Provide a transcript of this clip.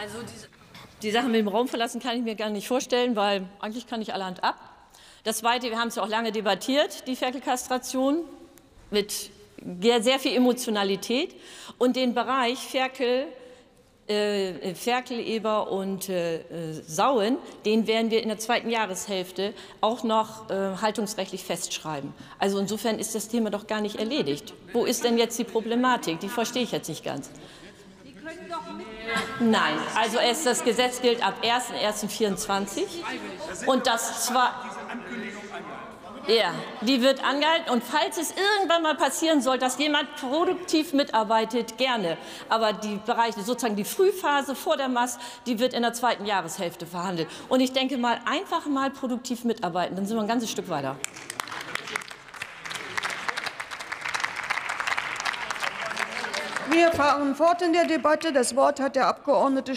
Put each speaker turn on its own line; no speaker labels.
Also diese, die Sache mit dem Raum verlassen kann ich mir gar nicht vorstellen, weil eigentlich kann ich allerhand ab. Das Zweite, wir haben es ja auch lange debattiert, die Ferkelkastration mit sehr viel Emotionalität und den Bereich Ferkel, äh, Ferkel, Eber und äh, Sauen, den werden wir in der zweiten Jahreshälfte auch noch äh, haltungsrechtlich festschreiben. Also insofern ist das Thema doch gar nicht erledigt. Wo ist denn jetzt die Problematik? Die verstehe ich jetzt nicht ganz. Nein, also es, das Gesetz gilt ab 1.1.24 und das zwar ja, die wird angehalten. Und falls es irgendwann mal passieren soll, dass jemand produktiv mitarbeitet, gerne. Aber die Bereiche, sozusagen die Frühphase vor der Mast, die wird in der zweiten Jahreshälfte verhandelt. Und ich denke mal, einfach mal produktiv mitarbeiten, dann sind wir ein ganzes Stück weiter.
Wir fahren fort in der Debatte. Das Wort hat der Abgeordnete